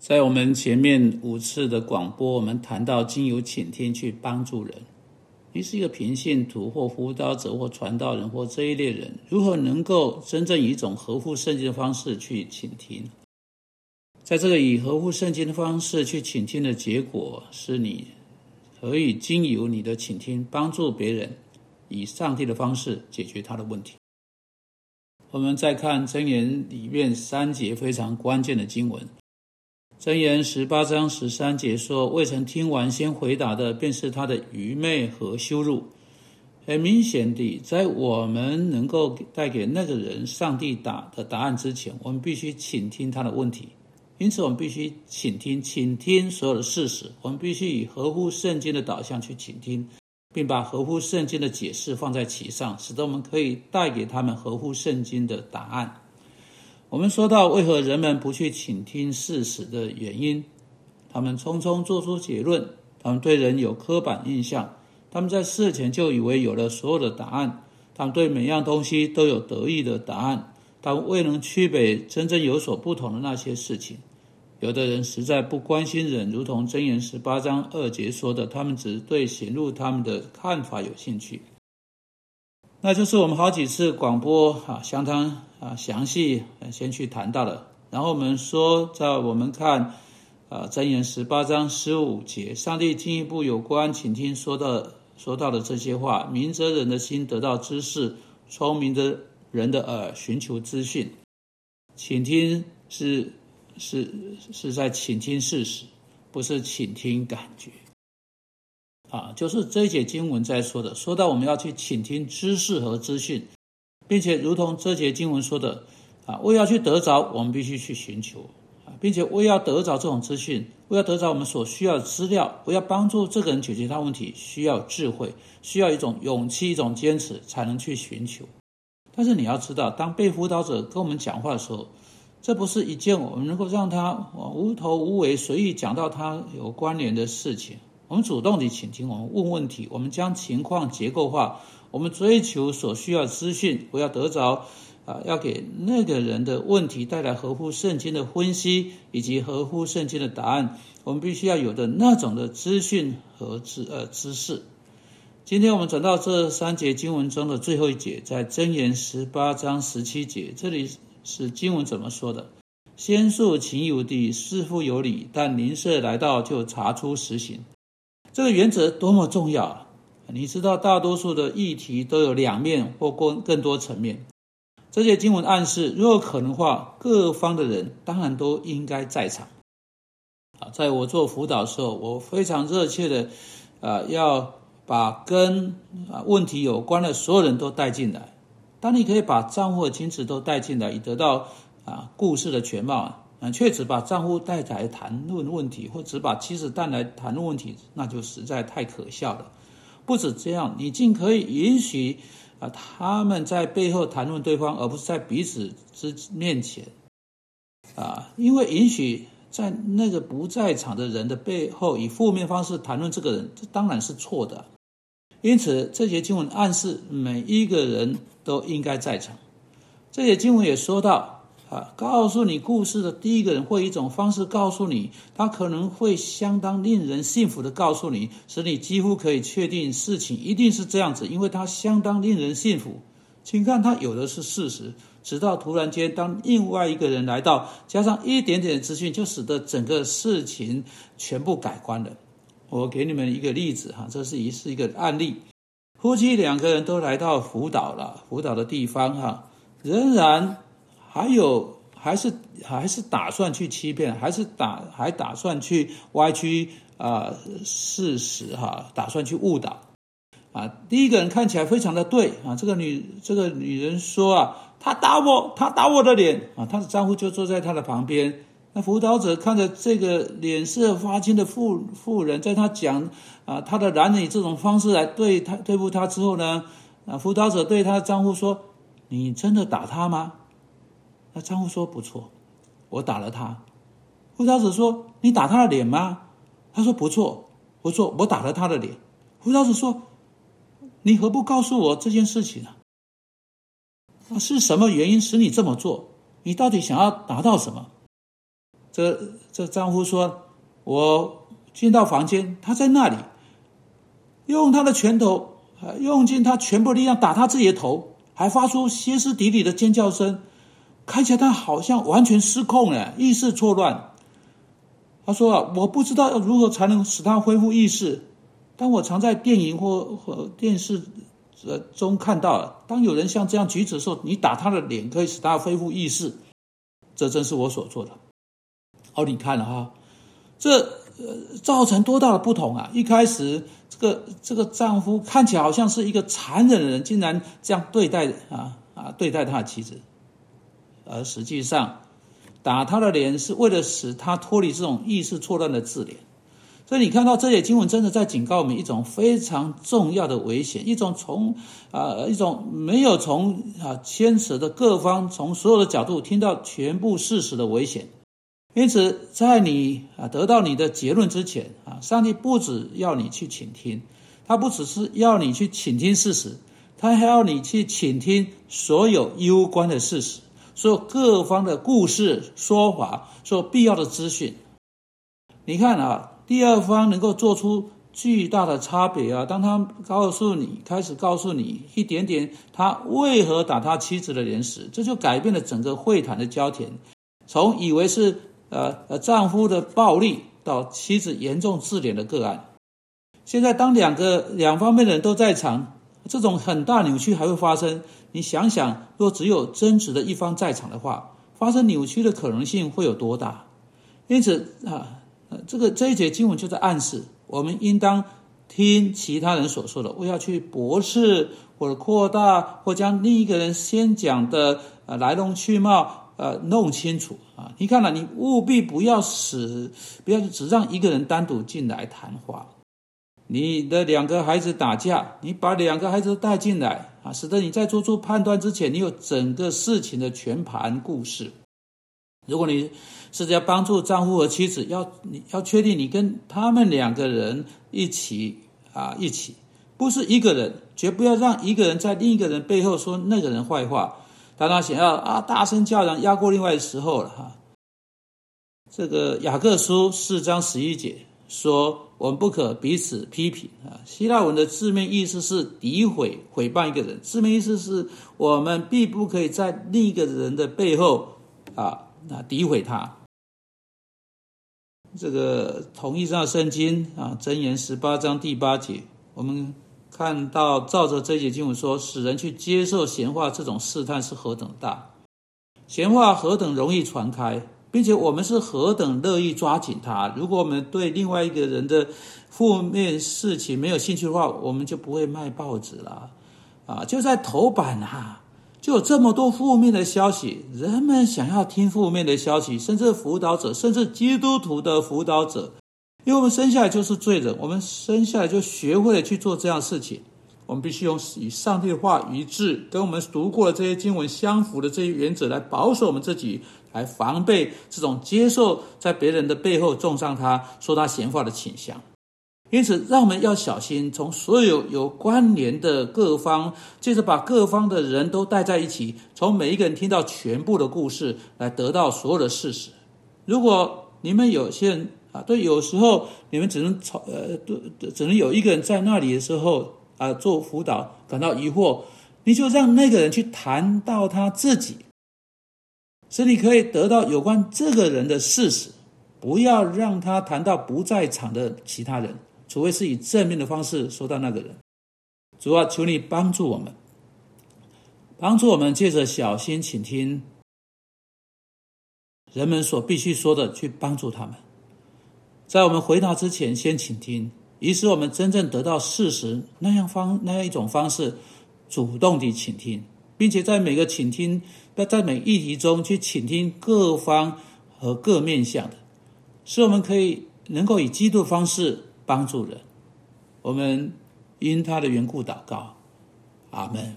在我们前面五次的广播，我们谈到经由倾听去帮助人。你是一个平信徒或辅导者或传道人或这一类人，如何能够真正以一种合乎圣经的方式去倾听？在这个以合乎圣经的方式去倾听的结果，是你可以经由你的倾听帮助别人，以上帝的方式解决他的问题。我们再看箴言里面三节非常关键的经文。箴言十八章十三节说：“未曾听完先回答的，便是他的愚昧和羞辱。”很明显的，在我们能够带给那个人上帝答的答案之前，我们必须倾听他的问题。因此，我们必须倾听，倾听所有的事实。我们必须以合乎圣经的导向去倾听，并把合乎圣经的解释放在其上，使得我们可以带给他们合乎圣经的答案。我们说到为何人们不去倾听事实的原因，他们匆匆做出结论，他们对人有刻板印象，他们在事前就以为有了所有的答案，他们对每样东西都有得意的答案，他们未能区别真正有所不同的那些事情。有的人实在不关心人，如同箴言十八章二节说的，他们只对显露他们的看法有兴趣。那就是我们好几次广播啊，相当啊详细，先去谈到了。然后我们说，在我们看啊箴言十八章十五节，上帝进一步有关请听说的说到的这些话：明哲人的心得到知识，聪明的人的耳寻求资讯。请听是是是在倾听事实，不是倾听感觉。啊，就是这一节经文在说的，说到我们要去倾听知识和资讯，并且如同这节经文说的，啊，为要去得着，我们必须去寻求，啊，并且为要得着这种资讯，为要得着我们所需要的资料，为要帮助这个人解决他问题，需要智慧，需要一种勇气，一种坚持，才能去寻求。但是你要知道，当被辅导者跟我们讲话的时候，这不是一件我们能够让他无头无尾随意讲到他有关联的事情。我们主动地倾听，我们问问题，我们将情况结构化，我们追求所需要资讯，不要得着啊，要给那个人的问题带来合乎圣经的分析以及合乎圣经的答案。我们必须要有的那种的资讯和知呃知识。今天我们转到这三节经文中的最后一节，在箴言十八章十七节，这里是经文怎么说的？先述情有地似乎有理，但邻舍来到就查出实情。这个原则多么重要啊！你知道，大多数的议题都有两面或更更多层面。这些经文暗示，如果可能的话，各方的人当然都应该在场。啊，在我做辅导的时候，我非常热切的，啊，要把跟啊问题有关的所有人都带进来。当你可以把账户的金子都带进来，以得到啊故事的全貌。啊，却只把账户带来谈论问题，或只把妻子带来谈论问题，那就实在太可笑了。不止这样，你竟可以允许啊他们在背后谈论对方，而不是在彼此之面前啊，因为允许在那个不在场的人的背后以负面方式谈论这个人，这当然是错的。因此，这些经文暗示每一个人都应该在场。这些经文也说到。啊，告诉你故事的第一个人，会一种方式告诉你，他可能会相当令人信服的告诉你，使你几乎可以确定事情一定是这样子，因为他相当令人信服。请看，他有的是事实，直到突然间，当另外一个人来到，加上一点点资讯，就使得整个事情全部改观了。我给你们一个例子哈，这是一是一个案例，夫妻两个人都来到辅导了，辅导的地方哈，仍然。还有，还是还是打算去欺骗，还是打还打算去歪曲啊事实哈，打算去误导啊。第一个人看起来非常的对啊，这个女这个女人说啊，他打我，他打我的脸啊，她的丈夫就坐在她的旁边。那辅导者看着这个脸色发青的妇妇人，在她讲啊她的男人以这种方式来对她对付她之后呢，啊辅导者对她的丈夫说：“你真的打他吗？”那丈夫说：“不错，我打了他。”辅导者说：“你打他的脸吗？”他说：“不错，不错，我打了他的脸。”辅导者说：“你何不告诉我这件事情呢？是什么原因使你这么做？你到底想要达到什么？”这这丈夫说：“我进到房间，他在那里，用他的拳头，用尽他全部力量打他自己的头，还发出歇斯底里的尖叫声，看起来他好像完全失控了，意识错乱。”他说：“啊，我不知道要如何才能使他恢复意识，但我常在电影或或电视呃中看到，当有人像这样举止的时候，你打他的脸可以使他恢复意识。这正是我所做的。哦，你看了哈，这呃造成多大的不同啊！一开始这个这个丈夫看起来好像是一个残忍的人，竟然这样对待啊啊对待他的妻子，而实际上。”打他的脸是为了使他脱离这种意识错乱的自怜，所以你看到这些经文真的在警告我们一种非常重要的危险，一种从啊一种没有从啊牵扯的各方从所有的角度听到全部事实的危险。因此，在你啊得到你的结论之前啊，上帝不只要你去倾听，他不只是要你去倾听事实，他还要你去倾听所有攸关的事实。所有各方的故事说法，所有必要的资讯，你看啊，第二方能够做出巨大的差别啊。当他告诉你，开始告诉你一点点他为何打他妻子的脸时，这就改变了整个会谈的焦点，从以为是呃呃丈夫的暴力，到妻子严重自怜的个案。现在当两个两方面的人都在场。这种很大扭曲还会发生。你想想，若只有争执的一方在场的话，发生扭曲的可能性会有多大？因此啊，这个这一节经文就在暗示，我们应当听其他人所说的，不要去驳斥或者扩大，或将另一个人先讲的呃来龙去脉呃弄清楚啊。你看了，你务必不要使，不要只让一个人单独进来谈话。你的两个孩子打架，你把两个孩子带进来啊，使得你在做出判断之前，你有整个事情的全盘故事。如果你是要帮助丈夫和妻子，要你要确定你跟他们两个人一起啊一起，不是一个人，绝不要让一个人在另一个人背后说那个人坏话。当他想要啊大声叫嚷压过另外的时候了哈。这个雅各书四章十一节。说我们不可彼此批评啊！希腊文的字面意思是诋毁、毁谤一个人，字面意思是我们必不可以在另一个人的背后啊那诋毁他。这个同一章圣经啊，箴言十八章第八节，我们看到照着这节经文说，使人去接受闲话这种试探是何等大，闲话何等容易传开。并且我们是何等乐意抓紧他！如果我们对另外一个人的负面事情没有兴趣的话，我们就不会卖报纸了。啊，就在头版啊，就有这么多负面的消息，人们想要听负面的消息，甚至辅导者，甚至基督徒的辅导者，因为我们生下来就是罪人，我们生下来就学会了去做这样事情。我们必须用与上帝的话一致，跟我们读过的这些经文相符的这些原则来保守我们自己。来防备这种接受在别人的背后重伤他、说他闲话的倾向，因此让我们要小心，从所有有关联的各方，接着把各方的人都带在一起，从每一个人听到全部的故事，来得到所有的事实。如果你们有些人啊，对，有时候你们只能吵，呃，对只能有一个人在那里的时候啊，做辅导感到疑惑，你就让那个人去谈到他自己。使你可以得到有关这个人的事实，不要让他谈到不在场的其他人，除非是以正面的方式说到那个人。主啊，求你帮助我们，帮助我们借着小心倾听人们所必须说的，去帮助他们。在我们回答之前，先倾听，以使我们真正得到事实那样方那样一种方式，主动地倾听。并且在每个倾听，要在每一题中去倾听各方和各面向的，使我们可以能够以基督方式帮助人。我们因他的缘故祷告，阿门。